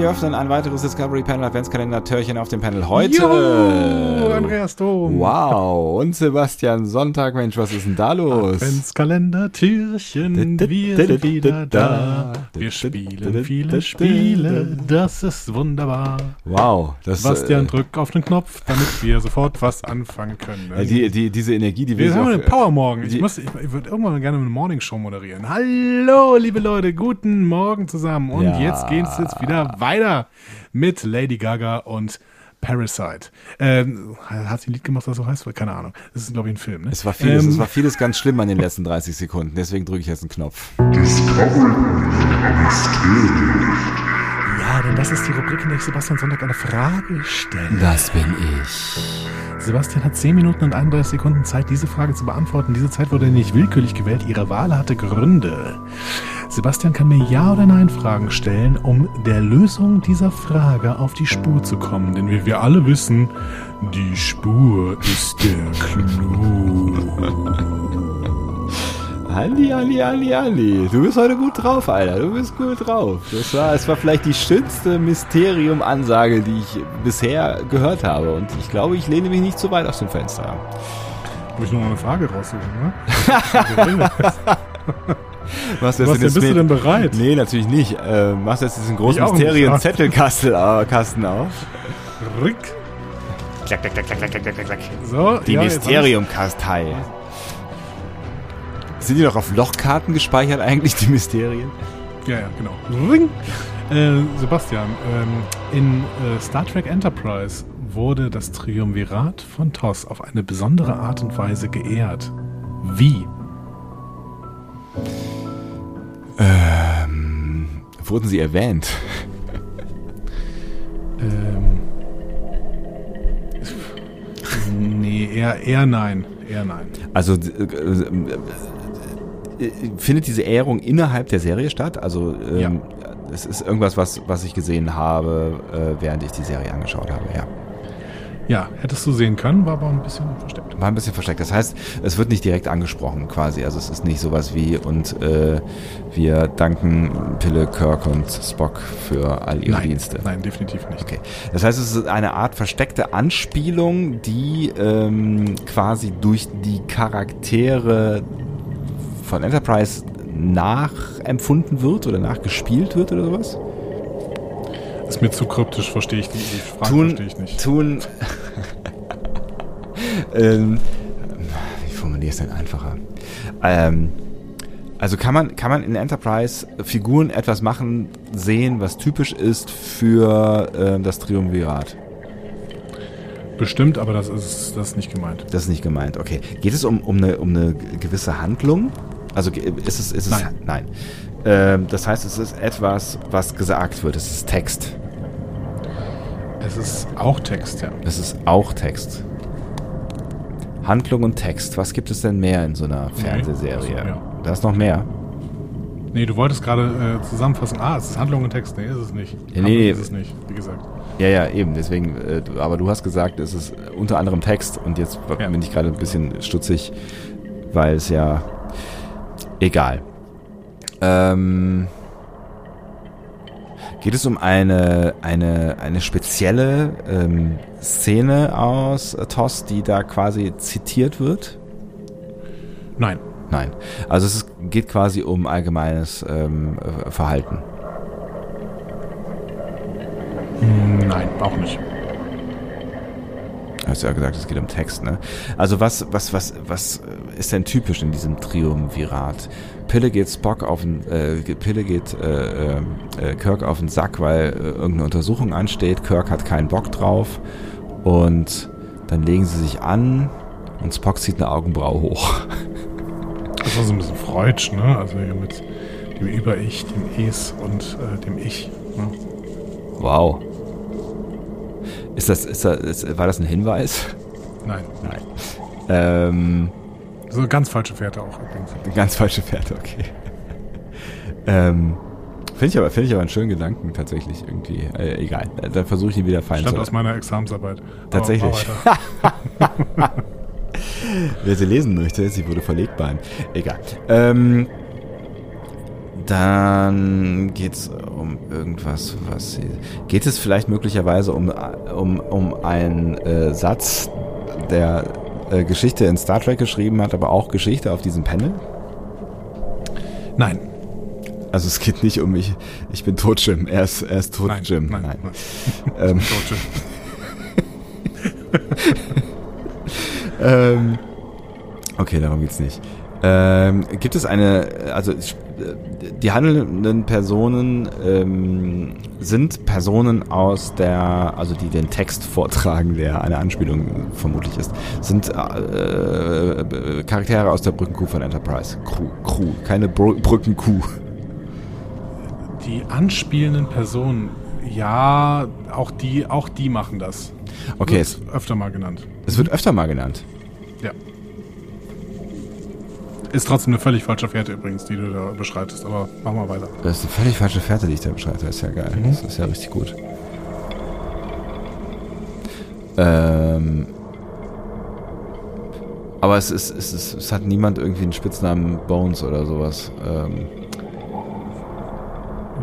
Wir öffnen ein weiteres Discovery Panel Adventskalender Törchen auf dem Panel heute. Jo, Andreas Dom. Wow. Und Sebastian Sonntag. Mensch, was ist denn da los? Adventskalender Türchen. Wir sind wieder da. Wir spielen viele Spiele. Das ist wunderbar. Wow. Das, Sebastian, äh, drück auf den Knopf, damit wir sofort was anfangen können. Ja, die, die, diese Energie, die wir haben einen Power Morgen. Ich, muss, ich, ich würde irgendwann gerne eine Morning Show moderieren. Hallo, liebe Leute. Guten Morgen zusammen. Und ja. jetzt geht es jetzt wieder weiter mit Lady Gaga und Parasite. Ähm, hat sie ein Lied gemacht, das so heißt? Keine Ahnung. Das ist, glaube ich, ein Film. Ne? Es, war vieles, ähm, es war vieles ganz schlimm an den letzten 30 Sekunden. Deswegen drücke ich jetzt einen Knopf. Ja, denn das ist die Rubrik, in der ich Sebastian Sonntag eine Frage stelle. Das bin ich. Sebastian hat 10 Minuten und 31 Sekunden Zeit, diese Frage zu beantworten. Diese Zeit wurde nicht willkürlich gewählt. Ihre Wahl hatte Gründe. Sebastian kann mir Ja oder Nein Fragen stellen, um der Lösung dieser Frage auf die Spur zu kommen. Denn wie wir alle wissen, die Spur ist der Clou. Ali, Ali, Ali, Ali. Du bist heute gut drauf, Alter. Du bist gut drauf. Das war, es war vielleicht die schönste Mysterium-Ansage, die ich bisher gehört habe. Und ich glaube, ich lehne mich nicht zu weit aus dem Fenster. Muss ich noch eine Frage raussuchen, ne? Was, Was denn, bist du denn bereit? Nee, natürlich nicht. Äh, machst jetzt diesen großen Mysterien-Zettelkasten äh, auf. Rick. Klack, klack, klack, klack, klack, klack, klack. So, die ja, Mysterium-Kastei. Sind die noch auf Lochkarten gespeichert eigentlich, die Mysterien? Ja, ja, genau. Ring. Äh, Sebastian, ähm, in äh, Star Trek Enterprise wurde das Triumvirat von TOS auf eine besondere Art und Weise geehrt. Wie? Wurden sie erwähnt? ähm, nee, eher, eher nein. Eher nein. Also äh, äh, findet diese Ehrung innerhalb der Serie statt? Also ähm, ja. es ist irgendwas, was, was ich gesehen habe, äh, während ich die Serie angeschaut habe, ja. Ja, hättest du sehen können, war aber ein bisschen versteckt. War ein bisschen versteckt. Das heißt, es wird nicht direkt angesprochen quasi. Also es ist nicht sowas wie und äh, wir danken Pille, Kirk und Spock für all ihre nein, Dienste. Nein, definitiv nicht. Okay. Das heißt, es ist eine Art versteckte Anspielung, die ähm, quasi durch die Charaktere von Enterprise nachempfunden wird oder nachgespielt wird oder sowas? Ist mir zu kryptisch, verstehe ich die, die Frage tun, verstehe ich nicht. Tun. ähm, wie formuliere ich es denn einfacher? Ähm, also kann man, kann man in Enterprise Figuren etwas machen, sehen, was typisch ist für äh, das Triumvirat? Bestimmt, aber das ist, das ist nicht gemeint. Das ist nicht gemeint, okay. Geht es um, um, eine, um eine gewisse Handlung? Also ist es, ist es nein. nein. Ähm, das heißt, es ist etwas, was gesagt wird. Es ist Text. Es ist auch Text, ja. Es ist auch Text. Handlung und Text. Was gibt es denn mehr in so einer Fernsehserie? Nee, also, da ist noch mehr. Nee, du wolltest gerade äh, zusammenfassen. Ah, es ist Handlung und Text. Nee, ist es nicht. Ja, nee, ist es nicht, wie gesagt. Ja, ja, eben. Deswegen, äh, aber du hast gesagt, es ist unter anderem Text und jetzt ja. bin ich gerade ein bisschen stutzig, weil es ja egal. Ähm, geht es um eine, eine, eine spezielle ähm, Szene aus TOS, die da quasi zitiert wird? Nein. Nein. Also es geht quasi um allgemeines ähm, Verhalten. Nein, auch nicht. Hast du ja gesagt, es geht um Text, ne? Also was, was, was, was ist denn typisch in diesem Triumvirat? Pille geht Spock auf den, äh, Pille geht äh, äh, Kirk auf den Sack, weil äh, irgendeine Untersuchung ansteht. Kirk hat keinen Bock drauf und dann legen sie sich an und Spock zieht eine Augenbraue hoch. Das war so ein bisschen Freudsch, ne? Also hier mit dem Über-Ich, dem Es und äh, dem Ich. Ne? Wow. Ist das, ist das, ist, war das ein Hinweis? Nein. Nein. Ähm, so eine ganz falsche Fährte auch übrigens. Ganz falsche Fährte, okay. ähm, Finde ich, aber, find ich aber einen schönen Gedanken tatsächlich irgendwie. Äh, egal, dann versuche ich ihn wieder fallen Stammt aus meiner Examensarbeit. Tatsächlich. Wer sie lesen möchte, sie wurde verlegbar. Egal. Ähm, dann geht es um irgendwas, was sie. Geht es vielleicht möglicherweise um, um, um einen äh, Satz, der äh, Geschichte in Star Trek geschrieben hat, aber auch Geschichte auf diesem Panel? Nein. Also es geht nicht um mich, ich bin tot Jim, er ist, er ist tot Nein, Jim. nein, Nein. nein. Ähm, Tot, Jim. ähm, okay, darum geht's nicht. Ähm, gibt es eine, also die handelnden Personen ähm, sind Personen aus der, also die den Text vortragen, der eine Anspielung vermutlich ist, sind äh, Charaktere aus der Brückenkuh von Enterprise. Crew, Crew keine Br Brückenkuh. Die anspielenden Personen, ja, auch die, auch die machen das. Okay, Wird es, öfter mal genannt. es wird öfter mal genannt. Ja. Ist trotzdem eine völlig falsche Fährte übrigens, die du da beschreitest, aber machen wir weiter. Das ist eine völlig falsche Fährte, die ich da beschreibe. Das ist ja geil. Das ist ja richtig gut. Ähm, aber es, ist, es, ist, es hat niemand irgendwie einen Spitznamen Bones oder sowas. Ähm,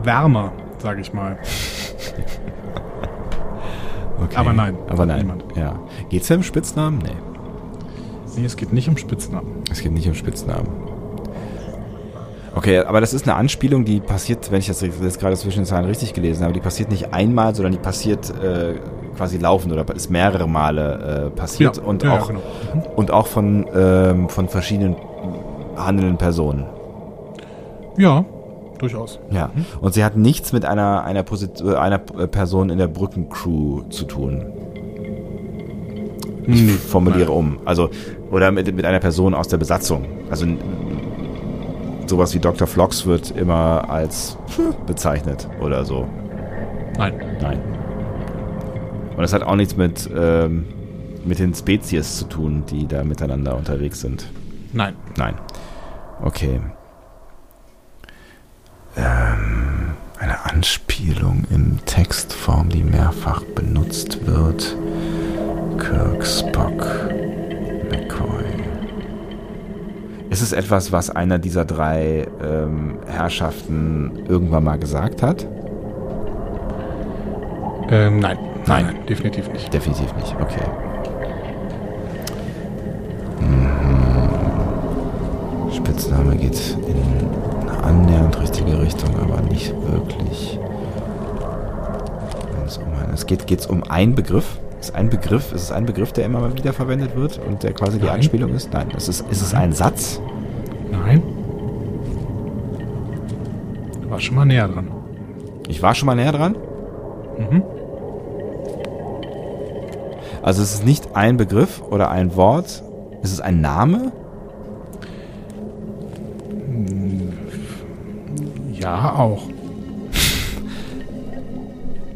Wärmer, sage ich mal. okay. Aber nein, Aber nein. niemand. Ja. Geht's ja um Spitznamen? Nee. Nee, es geht nicht um Spitznamen. Es geht nicht um Spitznamen. Okay, aber das ist eine Anspielung, die passiert, wenn ich das jetzt gerade zwischen den Zeilen richtig gelesen habe, die passiert nicht einmal, sondern die passiert äh, quasi laufend oder ist mehrere Male äh, passiert und ja, auch ja, genau. Mhm. und auch von ähm, von verschiedenen handelnden Personen. Ja, durchaus. Ja. Und sie hat nichts mit einer einer, Posit äh, einer Person in der Brückencrew zu tun. Ich Nee, formuliere um. Also, oder mit, mit einer Person aus der Besatzung. Also sowas wie Dr. Flox wird immer als bezeichnet oder so. Nein. Nein. Und das hat auch nichts mit, ähm, mit den Spezies zu tun, die da miteinander unterwegs sind. Nein. Nein. Okay. Ähm, eine Anspielung in Textform, die mehrfach benutzt wird. Kirk, Spock, McCoy. Ist es etwas, was einer dieser drei ähm, Herrschaften irgendwann mal gesagt hat? Ähm, nein. Nein. Nein, definitiv nicht. Definitiv nicht, okay. Mhm. Spitzname geht in eine annähernd richtige Richtung, aber nicht wirklich. Um ein, es geht geht's um einen Begriff. Ist ein Begriff, ist es ein Begriff, der immer mal wieder verwendet wird und der quasi die Nein. Anspielung ist? Nein, es ist, ist es ein Satz? Nein. Du warst schon mal näher dran. Ich war schon mal näher dran. Mhm. Also es ist nicht ein Begriff oder ein Wort. Ist es ein Name? Ja, auch.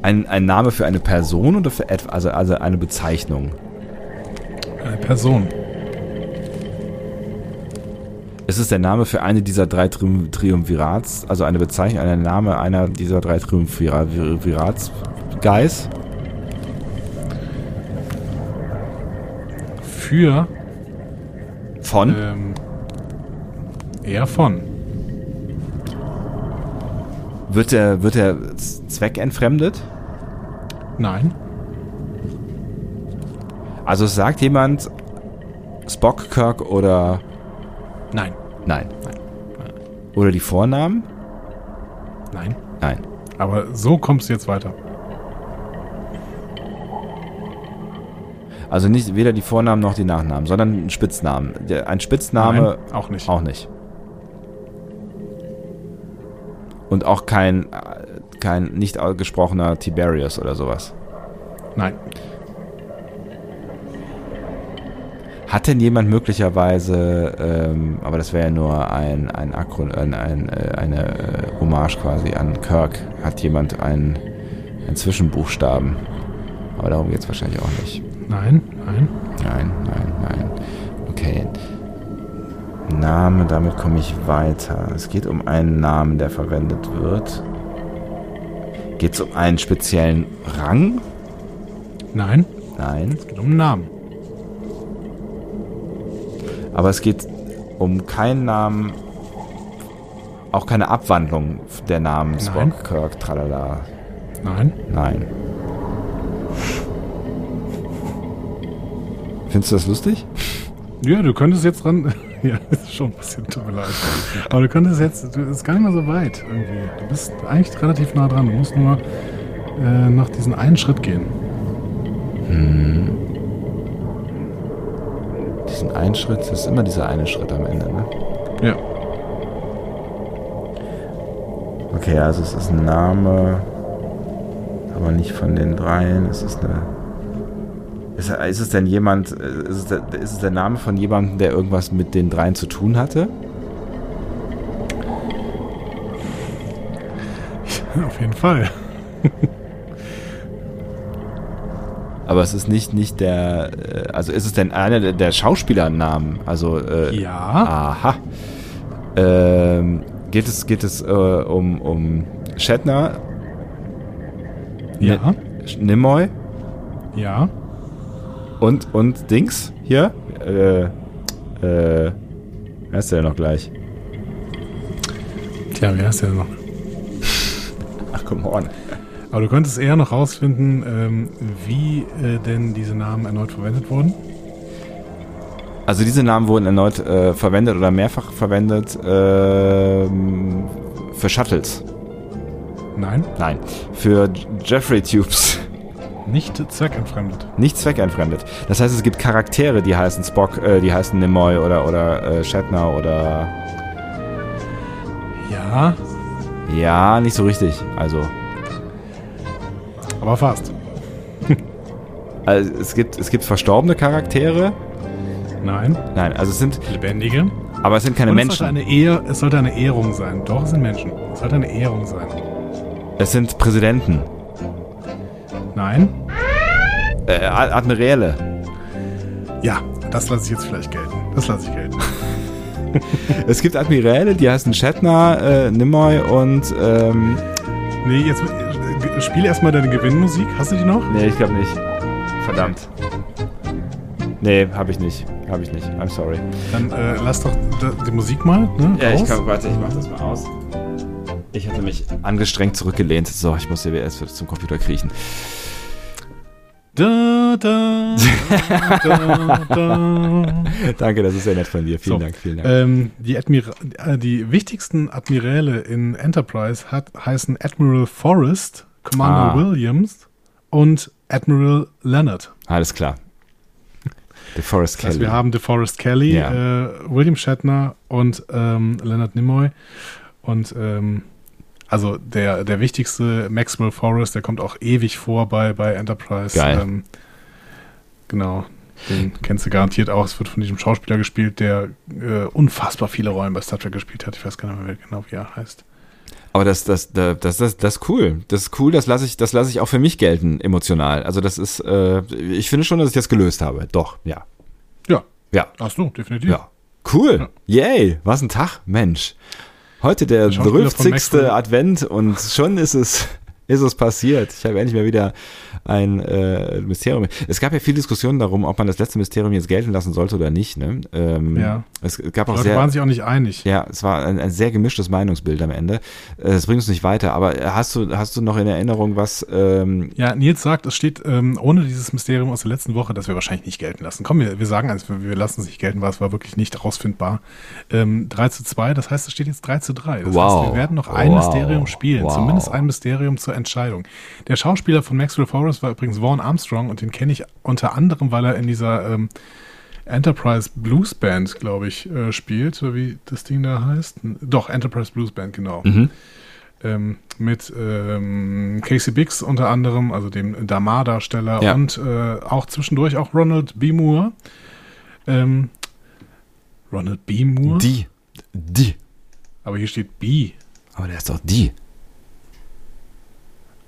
Ein, ein Name für eine Person oder für etwa, also, also eine Bezeichnung? Eine Person. Ist es der Name für eine dieser drei Trium Triumvirats, also eine Bezeichnung, ein Name einer dieser drei Triumvirats Guys? Für Von? ähm, eher von. Wird der, wird der Z- Zweck entfremdet? Nein. Also sagt jemand Spock, Kirk oder Nein. nein. Oder die Vornamen? Nein. Nein. Aber so kommst du jetzt weiter. Also nicht weder die Vornamen noch die Nachnamen, sondern ein Spitznamen. Ein Spitzname Nein, auch nicht. auch nicht. Und auch kein, äh, kein nicht gesprochener Tiberius oder sowas. Nein. Hat denn jemand möglicherweise, ähm, aber das wäre ja nur ein, ein, Akron, ein, ein äh, eine äh, Hommage quasi an Kirk, hat jemand einen, einen Zwischenbuchstaben? Aber darum geht es wahrscheinlich auch nicht. Nein. Nein. Nein, nein. Name, damit komme ich weiter. Es geht um einen Namen, der verwendet wird. Geht es um einen speziellen Rang? Nein. Nein. Es geht um einen Namen. Aber es geht um keinen Namen Auch keine Abwandlung der Namen Spock, Nein. Kirk, tralala. Nein. Nein. Findest du das lustig? Ja, du könntest jetzt dran. ja, ist schon ein bisschen tut mir leid. Aber du könntest jetzt. Du ist gar nicht mal so weit irgendwie. Du bist eigentlich relativ nah dran. Du musst nur äh, noch diesen einen Schritt gehen. Diesen einen Schritt, das ist immer dieser eine Schritt am Ende, ne? Ja. Okay, also es ist ein Name, aber nicht von den dreien. Es ist eine. Ist, ist es denn jemand, äh, ist es, der, ist es der Name von jemandem, der irgendwas mit den dreien zu tun hatte? Auf jeden Fall. Aber es ist nicht, nicht der, äh, also ist es denn einer der, der Schauspielernamen? Also, äh, Ja. aha. Ähm, geht es, geht es äh, um, um Shatner, Ja. N- Nimoy Ja. Und, und Dings hier? Äh, äh, wer ist der noch gleich? Tja, wie heißt der noch? Ach, come on. Aber du könntest eher noch rausfinden, ähm, wie äh, denn diese Namen erneut verwendet wurden. Also diese Namen wurden erneut äh, verwendet oder mehrfach verwendet ähm, für Shuttles. Nein, Nein, für Jeffrey Tubes. Nicht zweckentfremdet. Nicht zweckentfremdet. Das heißt, es gibt Charaktere, die heißen Spock, äh, die heißen Nimoy oder, oder äh, Shatner oder... Ja, Ja, nicht so richtig. Also, aber fast. also es, gibt, es gibt verstorbene Charaktere. Nein, Nein, also es sind... lebendige. Aber es sind keine es sollte, Menschen. eine Ehr, es sollte eine Ehrung sein. Doch, es sind Menschen. Es sollte eine Ehrung sein. Es sind Präsidenten. Nein? Äh, Admiräle. Ja, das lasse ich jetzt vielleicht gelten. Das lasse ich gelten. Es gibt Admiräle, die heißen Shatner, äh, Nimoy und... Ähm, Nee, jetzt äh, spiel erstmal deine Gewinnmusik. Hast du die noch? nee, ich glaube nicht. Verdammt. Nee, habe ich nicht. Habe ich nicht. I'm sorry. Dann äh, lass doch die Musik mal. Ne, raus. warte, ich mach das mal aus. Ich hatte mich angestrengt zurückgelehnt. So, ich muss hier erst zum Computer kriechen. Da, da, da, da. Danke, das ist sehr nett von dir. Vielen So. Dank, vielen Dank. Ähm, die, Admira äh, die wichtigsten Admiräle in Enterprise hat, heißen Admiral Forrest, Commander Ah. Williams und Admiral Leonard. Alles klar. The Forest Das heißt, Kelly. wir haben DeForest Kelly, Ja. äh, William Shatner und ähm, Leonard Nimoy. Und ähm, also der, der wichtigste Maxwell Forrest, der kommt auch ewig vor bei, bei Enterprise. Geil. Ähm, genau. Den kennst du garantiert auch. Es wird von diesem Schauspieler gespielt, der äh, unfassbar viele Rollen bei Star Trek gespielt hat. Ich weiß gar nicht mehr genau, wie er heißt. Aber das, das, das, das, das, das ist cool. Das ist cool, das lasse ich, das lasse ich auch für mich gelten, emotional. Also das ist, äh, ich finde schon, dass ich das gelöst habe. Doch, ja. Ja. Ja. Ach so, definitiv. Ja. Cool. Yay. Was ein Tag, Mensch. Heute der, Der Schauspieler von 50. Maxwell. Advent und schon ist es, ist es passiert. Ich habe endlich mal wieder ein äh, Mysterium. Es gab ja viel Diskussionen darum, ob man das letzte Mysterium jetzt gelten lassen sollte oder nicht. Ne? Ähm, Ja. Es gab auch Leute sehr, waren sich auch nicht einig. ja, es war ein, ein sehr gemischtes Meinungsbild am Ende. Äh, Das bringt uns nicht weiter. Aber hast du, hast du noch in Erinnerung, was? Ähm, Ja, Nils sagt, es steht ähm, ohne dieses Mysterium aus der letzten Woche, das wir wahrscheinlich nicht gelten lassen. Komm, wir, wir sagen eins, wir, wir lassen es nicht gelten, weil es war wirklich nicht rausfindbar. Ähm, 3 zu 2, das heißt, es steht jetzt 3 zu 3. Das Wow. heißt, wir werden noch ein Wow. Mysterium spielen, Wow. zumindest ein Mysterium zur Entscheidung. Der Schauspieler von Maxwell Forrest war übrigens Vaughn Armstrong und den kenne ich unter anderem, weil er in dieser ähm, Enterprise Blues Band, glaube ich, äh, spielt, so wie das Ding da heißt. Doch, Enterprise Blues Band, genau mhm. ähm, mit ähm, Casey Biggs unter anderem, also dem Damar-Darsteller Ja. und äh, auch zwischendurch auch Ronald B. Moore. Ähm, Ronald B. Moore? Die. Die. Aber hier steht B. Aber der ist doch die.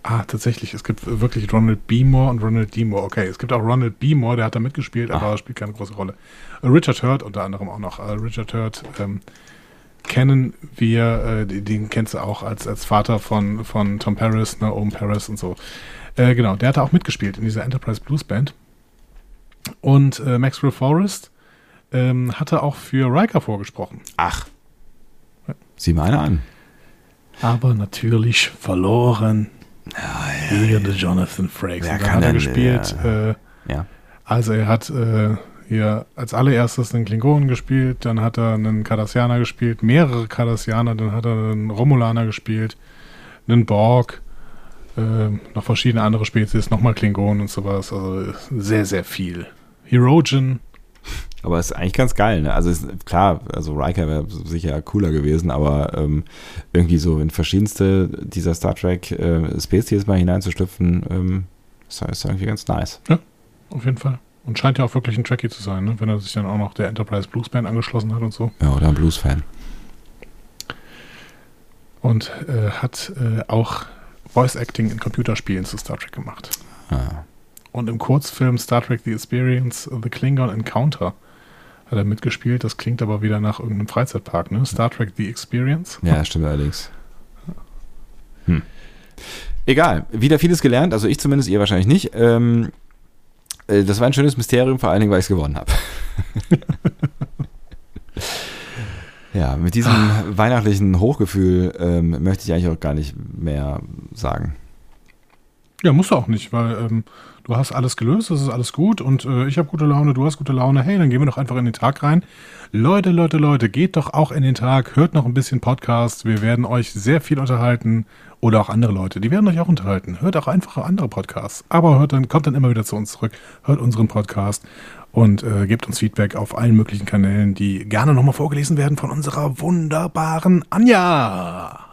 Ah, tatsächlich, es gibt wirklich Ronald B. Moore und Ronald D. Moore. Okay, es gibt auch Ronald B. Moore, der hat da mitgespielt, Ah. aber spielt keine große Rolle. Richard Hurt unter anderem auch noch. Äh, Richard Hurt ähm, kennen wir, äh, den, den kennst du auch als, als Vater von, von Tom Paris, ne, Owen Paris und so. Äh, genau, der hat da auch mitgespielt in dieser Enterprise Blues Band. Und äh, Maxwell Forrest ähm, hatte auch für Riker vorgesprochen. Ach. Sieh mal einer an. Aber natürlich verloren ja, ja, gegen Jonathan Frakes. Kann hat er gespielt. ja. Äh, Ja. also er hat äh, hier als allererstes einen Klingonen gespielt, dann hat er einen Cardassianer gespielt, mehrere Cardassianer, dann hat er einen Romulaner gespielt, einen Borg, äh, noch verschiedene andere Spezies, nochmal Klingonen und sowas. Also sehr, sehr viel. Herogen, Aber ist eigentlich ganz geil, ne? Also ist, klar, also Riker wäre sicher cooler gewesen, aber ähm, irgendwie so in verschiedenste dieser Star Trek äh, Spezies mal hineinzustüpfen, ähm, ist, ist irgendwie ganz nice. auf jeden Fall. Und scheint ja auch wirklich ein Trekkie zu sein, ne? wenn er sich dann auch noch der Enterprise Blues Band angeschlossen hat und so. Ja, oder ein Blues-Fan. Und äh, hat äh, auch Voice Acting in Computerspielen zu Star Trek gemacht. Ah. Und im Kurzfilm Star Trek The Experience The Klingon Encounter hat er mitgespielt. Das klingt aber wieder nach irgendeinem Freizeitpark, ne? Star Trek The Experience. Ja, stimmt allerdings. Hm. Egal, wieder vieles gelernt, also ich zumindest, ihr wahrscheinlich nicht. Ähm, äh, das war ein schönes Mysterium, vor allen Dingen, weil ich es gewonnen habe. ja, mit diesem weihnachtlichen Hochgefühl ähm, möchte ich eigentlich auch gar nicht mehr sagen. Ja, musst du auch nicht, weil ähm, du hast alles gelöst, es ist alles gut und äh, ich habe gute Laune, du hast gute Laune. Hey, dann gehen wir doch einfach in den Tag rein. Leute, Leute, Leute, geht doch auch in den Tag, hört noch ein bisschen Podcast. Wir werden euch sehr viel unterhalten oder auch andere Leute, die werden euch auch unterhalten. Hört auch einfach andere Podcasts, aber hört dann kommt dann immer wieder zu uns zurück, hört unseren Podcast und äh, gebt uns Feedback auf allen möglichen Kanälen, die gerne nochmal vorgelesen werden von unserer wunderbaren Anja.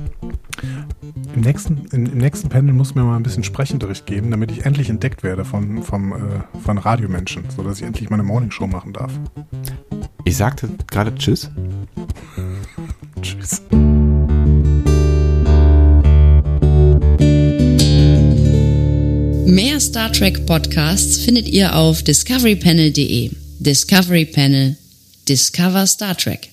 Im nächsten, im, im nächsten Panel muss mir mal ein bisschen Sprechenunterricht geben, damit ich endlich entdeckt werde von, vom, äh, von Radiomenschen, sodass ich endlich meine Morningshow machen darf. Ich sagte gerade Tschüss. Tschüss. Mehr Star Trek Podcasts findet ihr auf discoverypanel.de. Discovery Panel. Discover Star Trek.